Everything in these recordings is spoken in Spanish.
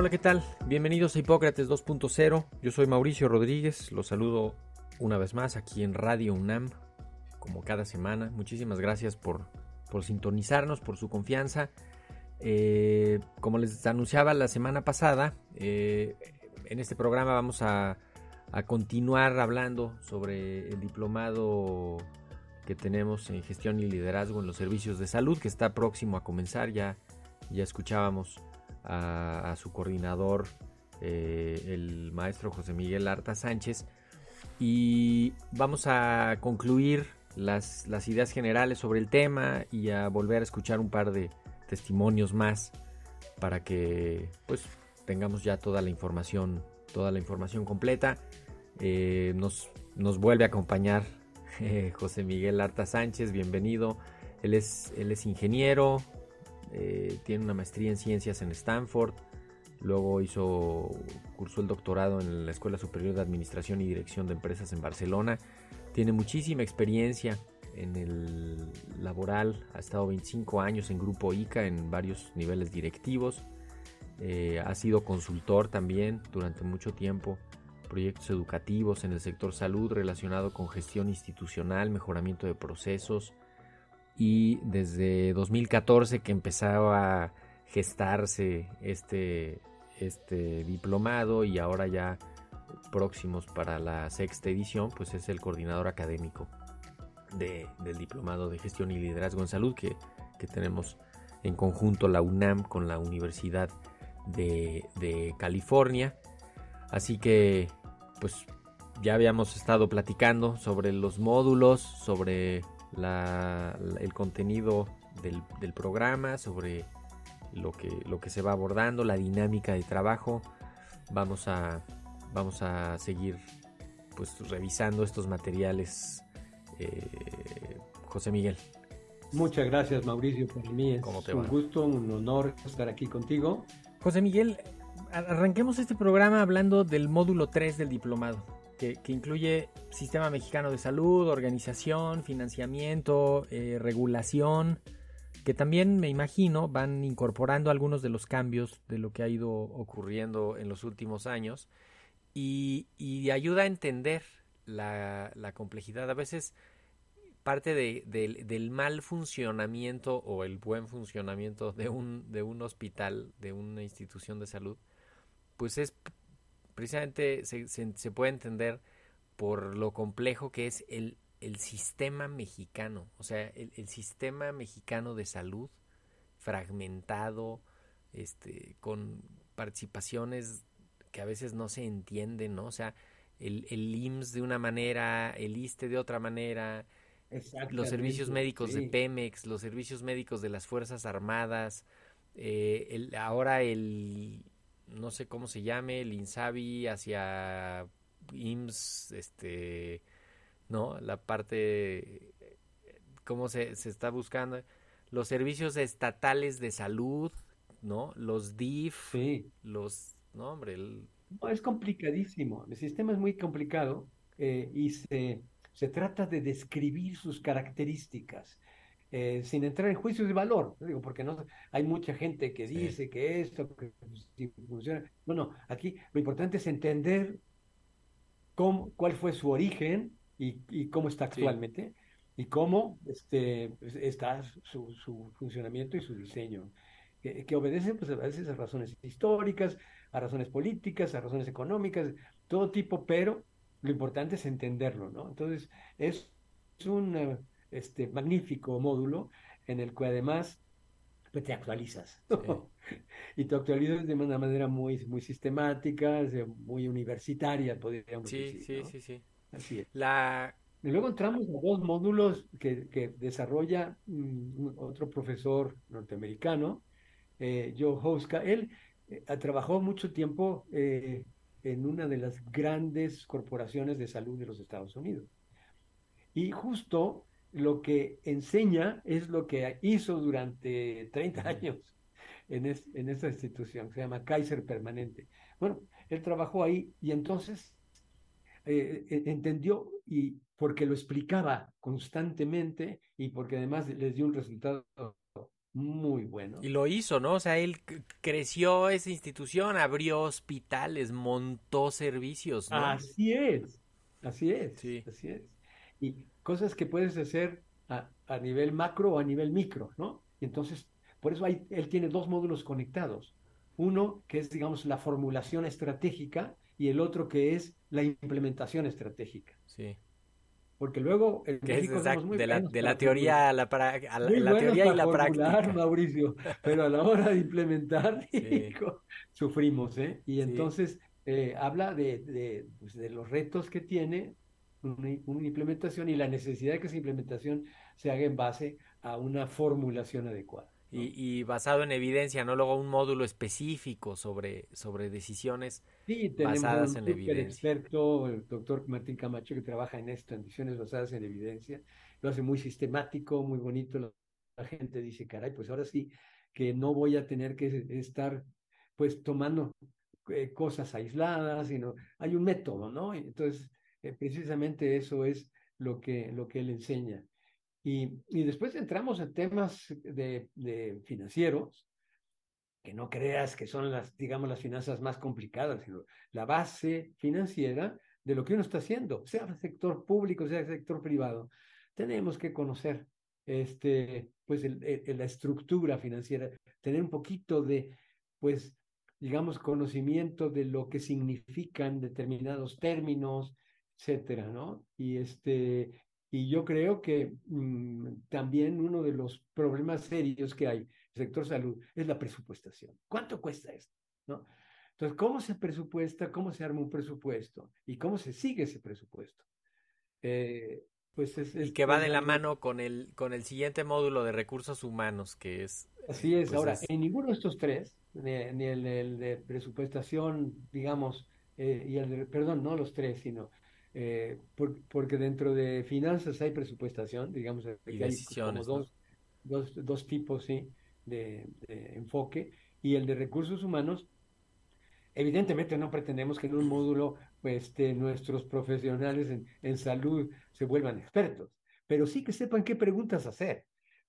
Hola, ¿qué tal? Bienvenidos a Hipócrates 2.0. Yo soy Mauricio Rodríguez, los saludo una vez más aquí en Radio UNAM, como cada semana. Muchísimas gracias por, por sintonizarnos, por su confianza. Eh, como les anunciaba la semana pasada, eh, en este programa vamos a, a continuar hablando sobre el diplomado que tenemos en gestión y liderazgo en los servicios de salud, que está próximo a comenzar. Ya, ya escuchábamos a, su coordinador, eh, el maestro José Miguel Arta Sánchez. Y vamos a concluir las, las, ideas generales sobre el tema y a volver a escuchar un par de testimonios más para que pues tengamos ya toda la información, toda la información completa. Eh, nos, nos, vuelve a acompañar eh, José Miguel Arta Sánchez, bienvenido. Él es, él es ingeniero, eh, tiene una maestría en ciencias en Stanford, luego hizo, cursó el doctorado en la Escuela Superior de Administración y Dirección de Empresas en Barcelona, tiene muchísima experiencia en el laboral, ha estado 25 años en Grupo ICA en varios niveles directivos, eh, ha sido consultor también durante mucho tiempo, proyectos educativos en el sector salud relacionado con gestión institucional, mejoramiento de procesos, y desde 2014 que empezaba a gestarse este, este diplomado y ahora ya próximos para la sexta edición, pues es el coordinador académico de, del diplomado de gestión y liderazgo en salud que, que, tenemos en conjunto la UNAM con la Universidad de, de California. Así que pues ya habíamos estado platicando sobre los módulos, sobre la, el contenido del, del, programa, sobre lo que, lo que se va abordando, la dinámica de trabajo. Vamos a, vamos a seguir pues revisando estos materiales. Eh, José Miguel. Muchas gracias Mauricio, para mí es un gusto, un honor estar aquí contigo. José Miguel, arranquemos este programa hablando del módulo 3 del diplomado que, incluye Sistema Mexicano de Salud, organización, financiamiento, eh, regulación, que también me imagino van incorporando algunos de los cambios de lo que ha ido ocurriendo en los últimos años y, ayuda a entender la, complejidad. A veces parte de, del mal funcionamiento o el buen funcionamiento de un, de un hospital, de una institución de salud, pues es precisamente se, se, se, puede entender por lo complejo que es el, el sistema mexicano, o sea, el, el, sistema mexicano de salud fragmentado, este, con participaciones que a veces no se entienden, ¿no? O sea, el, el IMSS de una manera, el ISTE de otra manera, los servicios médicos sí. de Pemex, los servicios médicos de las Fuerzas Armadas, eh, el, ahora el no sé cómo se llame, el INSABI hacia IMSS, este, ¿no? La parte, cómo se, se está buscando, los servicios estatales de salud, ¿no? Los DIF, sí. los, no, hombre. El... No, es complicadísimo, el sistema es muy complicado eh, y se, se trata de describir sus características. Eh, sin entrar en juicios de valor, digo, porque no hay mucha gente que dice sí. que esto que si funciona. No, no, aquí lo importante es entender cómo, cuál fue su origen y, y cómo está actualmente sí. y cómo este, está su, su, funcionamiento y su diseño, que, que obedece pues, a veces a razones históricas, a razones políticas, a razones económicas, todo tipo, pero lo importante es entenderlo, ¿no? Entonces, es un eh, este, magnífico módulo en el que además pues, te actualizas. y te actualizas de una manera muy, muy sistemática, muy universitaria, podríamos sí, decir. Sí, ¿no? sí, sí. Así es. La... Y luego entramos a dos módulos que, que desarrolla mm, otro profesor norteamericano, eh, Joe Hoska. Él eh, trabajó mucho tiempo eh, en una de las grandes corporaciones de salud de los Estados Unidos. Y justo lo que enseña es lo que hizo durante 30 años en, es, en esta institución, se llama Kaiser Permanente. Bueno, él trabajó ahí y entonces eh, entendió y porque lo explicaba constantemente y porque además les dio un resultado muy bueno. Y lo hizo, ¿no? O sea, él creció esa institución, abrió hospitales, montó servicios, ¿no? Así es, así es, Sí. así es. Y cosas que puedes hacer a, a nivel macro o a nivel micro, ¿no? Y entonces, por eso hay, él tiene dos módulos conectados. Uno que es, digamos, la formulación estratégica y el otro que es la implementación estratégica. Sí. Porque luego Que es exact- muy de la, buenos de para la teoría a la, pra- a la, la teoría y para la práctica. Mauricio, pero a la hora de implementar, Sí. sufrimos, ¿eh? Y Sí. entonces eh, habla de, de, pues, de los retos que tiene una, una implementación y la necesidad de que esa implementación se haga en base a una formulación adecuada. ¿no? Y, y basado en evidencia, ¿no? Luego un módulo específico sobre, sobre decisiones. Sí, tenemos basadas un en evidencia. experto, el doctor Martín Camacho, que trabaja en esto, en decisiones basadas en evidencia. Lo hace muy sistemático, muy bonito. La, gente dice, caray, pues ahora sí que no voy a tener que estar pues tomando eh, cosas aisladas, sino hay un método, ¿no? Entonces, eh, precisamente eso es lo que, lo que él enseña. Y, y después entramos a temas de, financieros, que no creas que son las, digamos, las finanzas más complicadas, sino la base financiera de lo que uno está haciendo, sea el sector público, sea el sector privado. Tenemos que conocer este, pues la estructura financiera, tener un poquito de, pues, digamos, conocimiento de lo que significan determinados términos, etcétera, ¿no? Y este, y yo creo que mm, también uno de los problemas serios que hay en el sector salud es la presupuestación. ¿Cuánto cuesta esto? ¿No? Entonces, ¿cómo se presupuesta? ¿Cómo se arma un presupuesto? ¿Y cómo se sigue ese presupuesto? Eh, pues es, Y es- que va de la mano con el, con el siguiente módulo de recursos humanos, que es... Así es. pues Ahora, es- en ninguno de estos tres, ni, ni el, el de presupuestación, digamos, eh, y el de, perdón, no los tres, sino eh, por- porque dentro de finanzas hay presupuestación, digamos, que hay como decisiones, ¿no? dos, dos, dos tipos, sí, de, de enfoque, y el de recursos humanos, evidentemente no pretendemos que en un módulo, pues, este, nuestros profesionales en, en salud se vuelvan expertos, pero sí que sepan qué preguntas hacer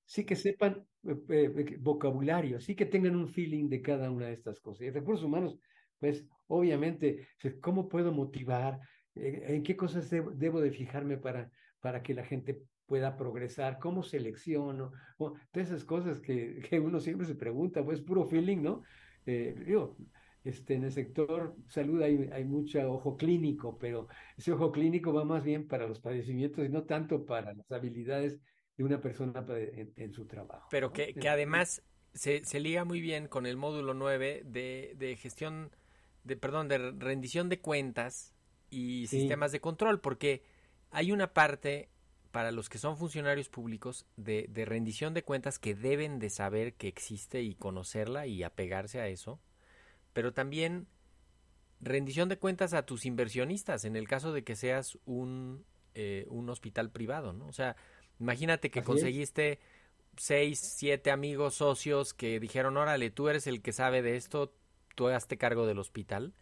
sí que sepan eh, eh, vocabulario, sí que tengan un feeling de cada una de estas cosas. Y recursos humanos, pues obviamente, ¿cómo puedo motivar? Eh, ¿En qué cosas debo, debo de fijarme para, para que la gente pueda progresar? ¿Cómo selecciono? Todas esas cosas que, que uno siempre se pregunta, pues puro feeling, ¿no? Eh, digo, este, en el sector salud hay, hay mucho ojo clínico, pero ese ojo clínico va más bien para los padecimientos y no tanto para las habilidades de una persona en, en su trabajo. Pero ¿no? que, que además se, se liga muy bien con el módulo 9 de, de gestión, de, perdón, de rendición de cuentas y Sí. sistemas de control, porque hay una parte para los que son funcionarios públicos de, de rendición de cuentas que deben de saber que existe y conocerla y apegarse a eso, pero también rendición de cuentas a tus inversionistas en el caso de que seas un, eh, un hospital privado, ¿no? O sea, imagínate que Así es. conseguiste seis, siete amigos socios que dijeron, órale, tú eres el que sabe de esto, tú hazte cargo del hospital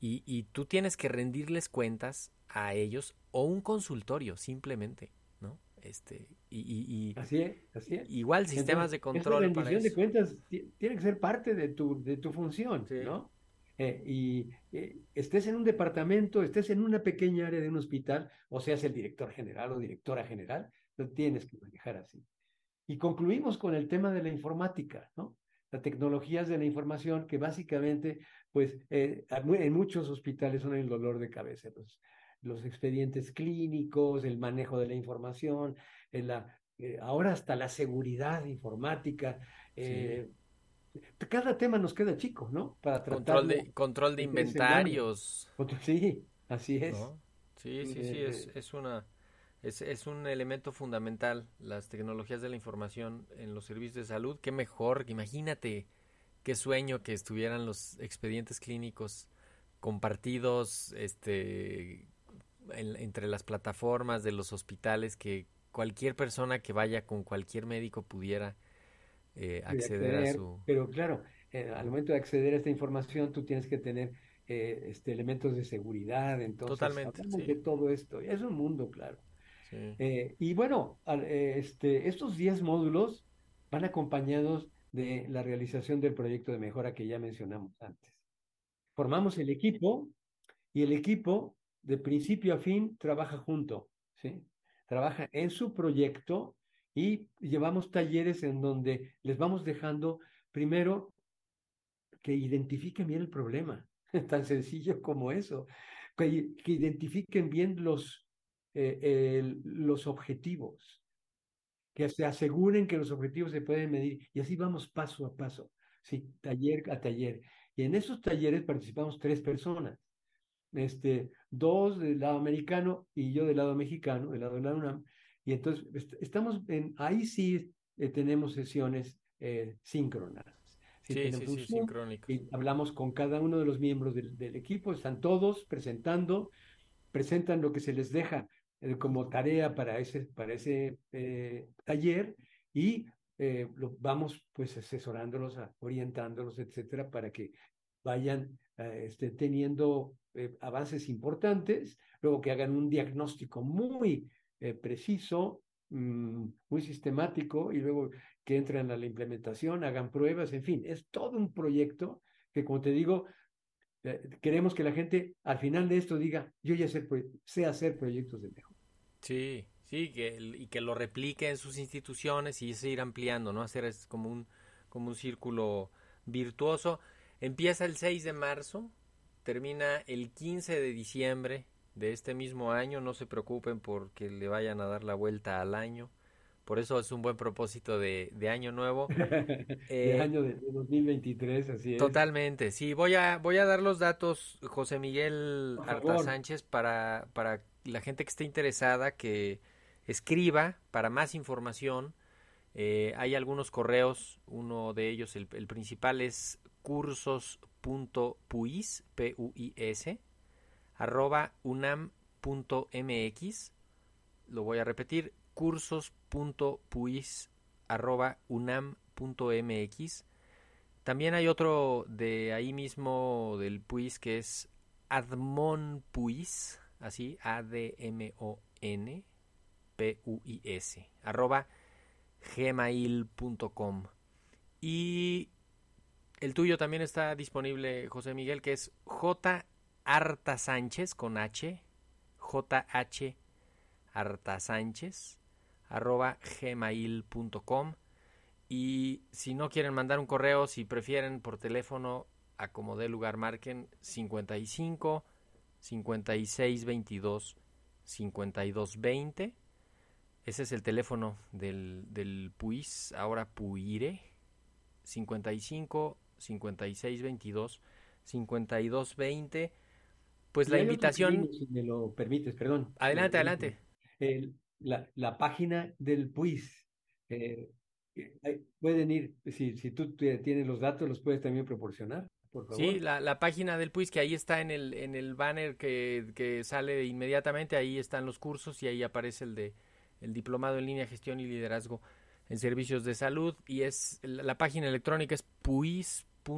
y, y tú tienes que rendirles cuentas a ellos o un consultorio simplemente, ¿no? Este, y, y- y Así es, así es. igual sistemas de Entonces, control esa para rendición de cuentas ti- tiene que ser parte de tu, de tu función, Sí. ¿no? Eh, y eh, estés en un departamento, estés en una pequeña área de un hospital, o seas el director general o directora general, lo tienes que manejar así. Y concluimos con el tema de la informática, ¿no? Las tecnologías de la información que básicamente, pues, eh, en muchos hospitales son el dolor de cabeza. Los, los expedientes clínicos, el manejo de la información, la, eh, ahora hasta la seguridad informática. Eh, cada tema nos queda chico, ¿no? Para tratar control de, control de inventarios. Sí, así es. Sí, sí, sí, es, es una... Es, es, un elemento fundamental las tecnologías de la información en los servicios de salud. Qué mejor, imagínate qué sueño que estuvieran los expedientes clínicos compartidos este, entre las plataformas de los hospitales, que cualquier persona que vaya con cualquier médico pudiera eh, acceder, a su... Pero claro, eh, al momento de acceder a esta información tú tienes que tener eh, este, elementos de seguridad, entonces Totalmente, de todo esto. Es un mundo, claro. y bueno, este, estos 10 módulos van acompañados de la realización del proyecto de mejora que ya mencionamos antes. Formamos el equipo y el equipo de principio a fin trabaja junto, ¿sí? Trabaja en su proyecto y llevamos talleres en donde les vamos dejando primero que identifiquen bien el problema, tan sencillo como eso, que, identifiquen bien los, eh, los objetivos, que se aseguren que los objetivos se pueden medir y así vamos paso a paso, sí, taller a taller. Y en esos talleres participamos tres personas, este, dos del lado americano y yo del lado mexicano, del lado de la UNAM. Y entonces estamos en, ahí sí eh, tenemos sesiones eh, síncronas. Sí, sí, sí, sincrónico. Y hablamos con cada uno de los miembros del, del, equipo, están todos presentando, presentan lo que se les deja como tarea para ese, para ese eh, taller y eh, vamos pues asesorándolos, orientándolos, etcétera, para que vayan este, teniendo avances importantes, luego que hagan un diagnóstico muy preciso, mm, muy sistemático y luego que entren a la implementación, hagan pruebas, en fin, es todo un proyecto que, como te digo, queremos que la gente al final de esto diga, yo ya sé, sé hacer proyectos de mejor. Sí, sí, que, y que lo replique en sus instituciones y seguir ampliando, ¿no? Hacer es como un, como un círculo virtuoso. Empieza el 6 de marzo, termina el 15 de diciembre de este mismo año. No se preocupen porque le vayan a dar la vuelta al año. Por eso es un buen propósito de, de año nuevo. de eh, año de 2023, así es. Totalmente, sí. Voy a, voy a dar los datos, José Miguel Arta Sánchez, para, para la gente que esté interesada que escriba para más información. Eh, hay algunos correos, uno de ellos, el, principal es cursos.puis, p u i s arroba unam.mx. Lo voy a repetir, cursos.puis arroba unam.mx. También hay otro de ahí mismo del puis que es admonpuis así, A-D-M-O-N P-U-I-S, arroba gmail.com. Y el tuyo también está disponible, José Miguel, que es J. Arta Sánchez con H, J-H Arta Sánchez, arroba gmail.com. Y si no quieren mandar un correo, si prefieren por teléfono, acomodé lugar, marquen 55 5622 5220. Ese es el teléfono del, del PUIS, ahora PUIRE. 55 5622 5220. Pues la invitación. si me lo permites, perdón. Adelante, adelante. la, la, página del PUIS. Eh, eh, pueden ir, si, si tú tienes los datos, los puedes también proporcionar. Sí, la, la, página del PUIS que ahí está en el, en el banner que, que, sale inmediatamente, ahí están los cursos y ahí aparece el de el diplomado en línea gestión y liderazgo en servicios de salud y es la, página electrónica es puis.unam.mx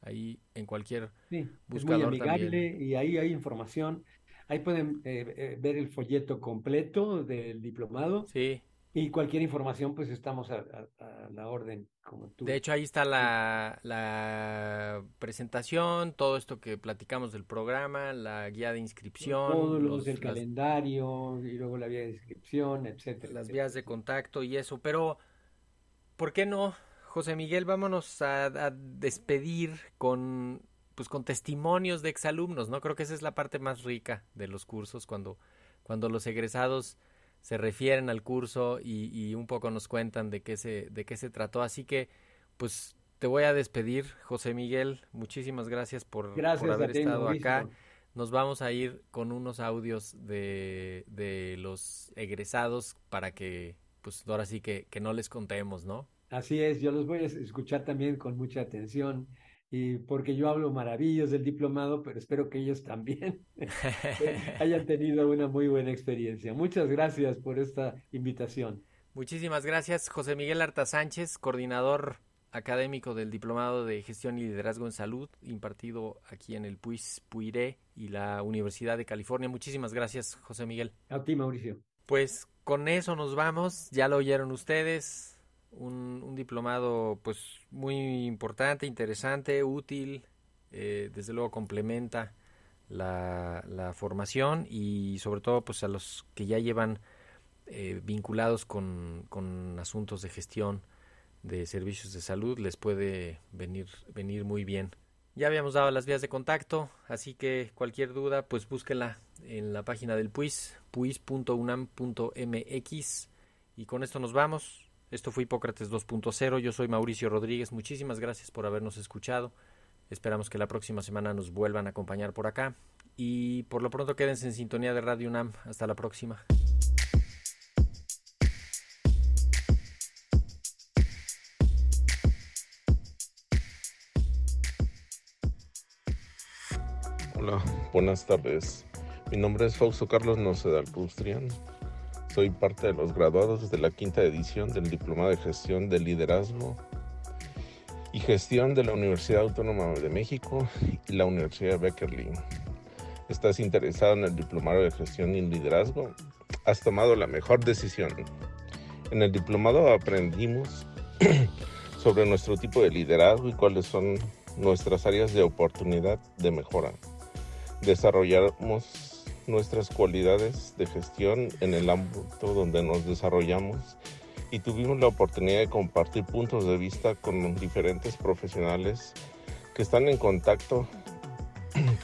ahí en cualquier sí, buscador es muy amigable y ahí hay información. Ahí pueden eh, eh, ver el folleto completo del diplomado. Sí y cualquier información, pues estamos a, la orden, como tú. De hecho, ahí está la, la, presentación, todo esto que platicamos del programa, la guía de inscripción. Todos los, el calendario, y luego la guía de inscripción, etcétera. Las vías de contacto y eso. Pero, ¿por qué no, José Miguel? Vámonos a, a despedir con pues con testimonios de exalumnos, ¿no? Creo que esa es la parte más rica de los cursos, cuando, cuando los egresados se refieren al curso y, un poco nos cuentan de qué se, de qué se trató. Así que, pues te voy a despedir, José Miguel. Muchísimas gracias por, por haber estado acá. Nos vamos a ir con unos audios de, de los egresados para que, pues ahora sí que, que no les contemos, ¿no? Así es, yo los voy a escuchar también con mucha atención y porque yo hablo maravillas del diplomado, pero espero que ellos también hayan tenido una muy buena experiencia. Muchas gracias por esta invitación. Muchísimas gracias, José Miguel Arta Sánchez, coordinador académico del Diplomado de Gestión y Liderazgo en Salud, impartido aquí en el PUIS Puiré y la Universidad de California. Muchísimas gracias, José Miguel. A ti, Mauricio. Pues con eso nos vamos, ya lo oyeron ustedes, un, diplomado pues muy importante, interesante, útil, eh, desde luego complementa la, formación y sobre todo pues a los que ya llevan eh, vinculados con, asuntos de gestión de servicios de salud les puede venir, venir muy bien. Ya habíamos dado las vías de contacto, así que cualquier duda pues búsquela en la página del PUIS, puis.unam.mx y con esto nos vamos. Esto fue Hipócrates 2.0. Yo soy Mauricio Rodríguez. Muchísimas gracias por habernos escuchado. Esperamos que la próxima semana nos vuelvan a acompañar por acá. Y por lo pronto quédense en sintonía de Radio UNAM. Hasta la próxima. Hola, buenas tardes. Mi nombre es Fausto Carlos Nocedal Rustrian soy parte de los graduados de la quinta edición del Diplomado de Gestión de Liderazgo y Gestión de la Universidad Autónoma de México y la Universidad de Beckerley. ¿Estás interesado en el Diplomado de Gestión y Liderazgo? Has tomado la mejor decisión. En el diplomado aprendimos sobre nuestro tipo de liderazgo y cuáles son nuestras áreas de oportunidad de mejora. Desarrollamos nuestras cualidades de gestión en el ámbito donde nos desarrollamos y tuvimos la oportunidad de compartir puntos de vista con diferentes profesionales que están en contacto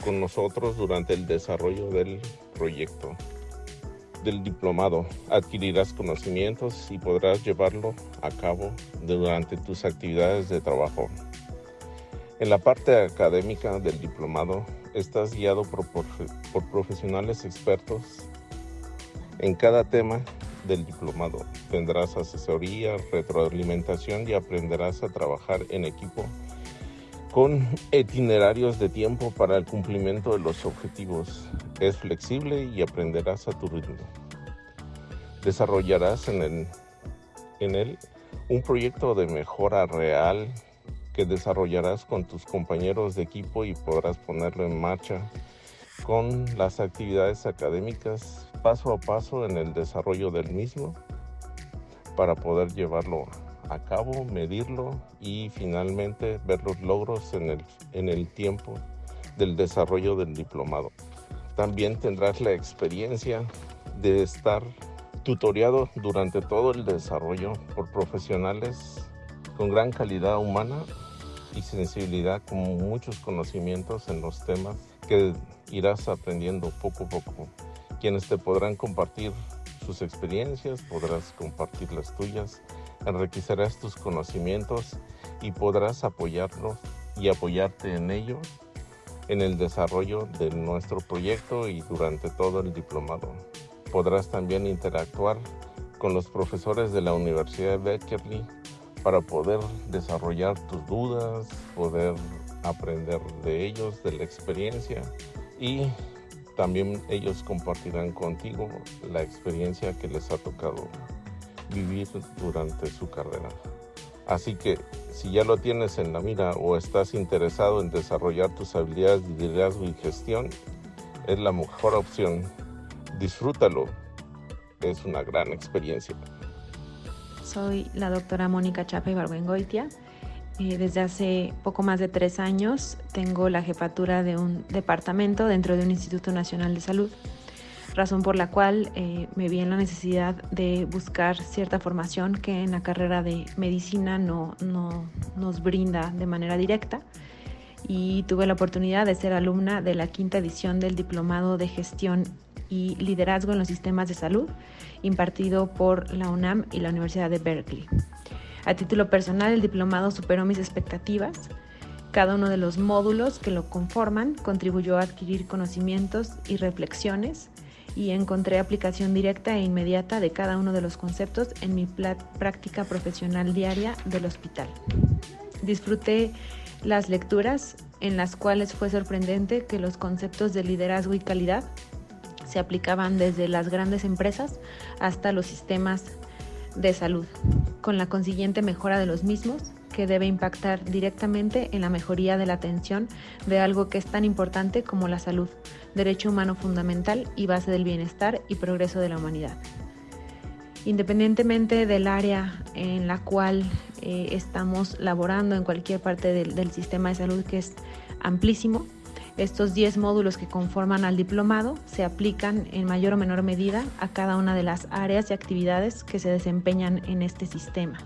con nosotros durante el desarrollo del proyecto del diplomado. Adquirirás conocimientos y podrás llevarlo a cabo durante tus actividades de trabajo. En la parte académica del diplomado estás guiado por, profesionales expertos en cada tema del diplomado. Tendrás asesoría, retroalimentación y aprenderás a trabajar en equipo con itinerarios de tiempo para el cumplimiento de los objetivos. Es flexible y aprenderás a tu ritmo. Desarrollarás en, en él un proyecto de mejora real que desarrollarás con tus compañeros de equipo y podrás ponerlo en marcha con las actividades académicas paso a paso en el desarrollo del mismo para poder llevarlo a cabo, medirlo y finalmente ver los logros en el, en el tiempo del desarrollo del diplomado. También tendrás la experiencia de estar tutoriado durante todo el desarrollo por profesionales con gran calidad humana y sensibilidad con muchos conocimientos en los temas que irás aprendiendo poco a poco. Quienes te podrán compartir sus experiencias, podrás compartir las tuyas, enriquecerás tus conocimientos y podrás apoyarlos y apoyarte en ellos en el desarrollo de nuestro proyecto y durante todo el diplomado. Podrás también interactuar con los profesores de la Universidad de Beckerley para poder desarrollar tus dudas, poder aprender de ellos, de la experiencia y también ellos compartirán contigo la experiencia que les ha tocado vivir durante su carrera. Así que si ya lo tienes en la mira o estás interesado en desarrollar tus habilidades de liderazgo y gestión, es la mejor opción. Disfrútalo. Es una gran experiencia. Soy la doctora Mónica Chapa Ibargüengoitia. Eh, desde hace poco más de tres años tengo la jefatura de un departamento dentro de un Instituto Nacional de Salud, razón por la cual eh, me vi en la necesidad de buscar cierta formación que en la carrera de medicina no, no nos brinda de manera directa y tuve la oportunidad de ser alumna de la quinta edición del Diplomado de Gestión y Liderazgo en los Sistemas de Salud, impartido por la UNAM y la Universidad de Berkeley. A título personal, el diplomado superó mis expectativas. Cada uno de los módulos que lo conforman contribuyó a adquirir conocimientos y reflexiones y encontré aplicación directa e inmediata de cada uno de los conceptos en mi práctica profesional diaria del hospital. Disfruté las lecturas en las cuales fue sorprendente que los conceptos de liderazgo y calidad se aplicaban desde las grandes empresas hasta los sistemas de salud, con la consiguiente mejora de los mismos que debe impactar directamente en la mejoría de la atención de algo que es tan importante como la salud, derecho humano fundamental y base del bienestar y progreso de la humanidad. Independientemente del área en la cual eh, estamos laborando en cualquier parte del, sistema de salud que es amplísimo, estos 10 módulos que conforman al diplomado se aplican en mayor o menor medida a cada una de las áreas y actividades que se desempeñan en este sistema.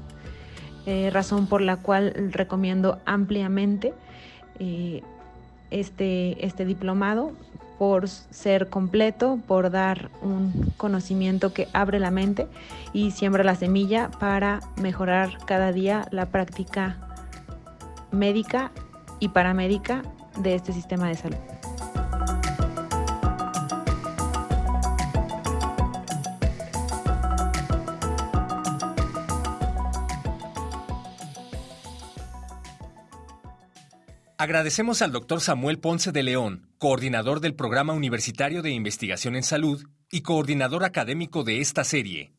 Eh, razón por la cual recomiendo ampliamente eh, este, este diplomado por ser completo, por dar un conocimiento que abre la mente y siembra la semilla para mejorar cada día la práctica médica y paramédica de este sistema de salud. Agradecemos al doctor Samuel Ponce de León, coordinador del Programa Universitario de Investigación en Salud y coordinador académico de esta serie.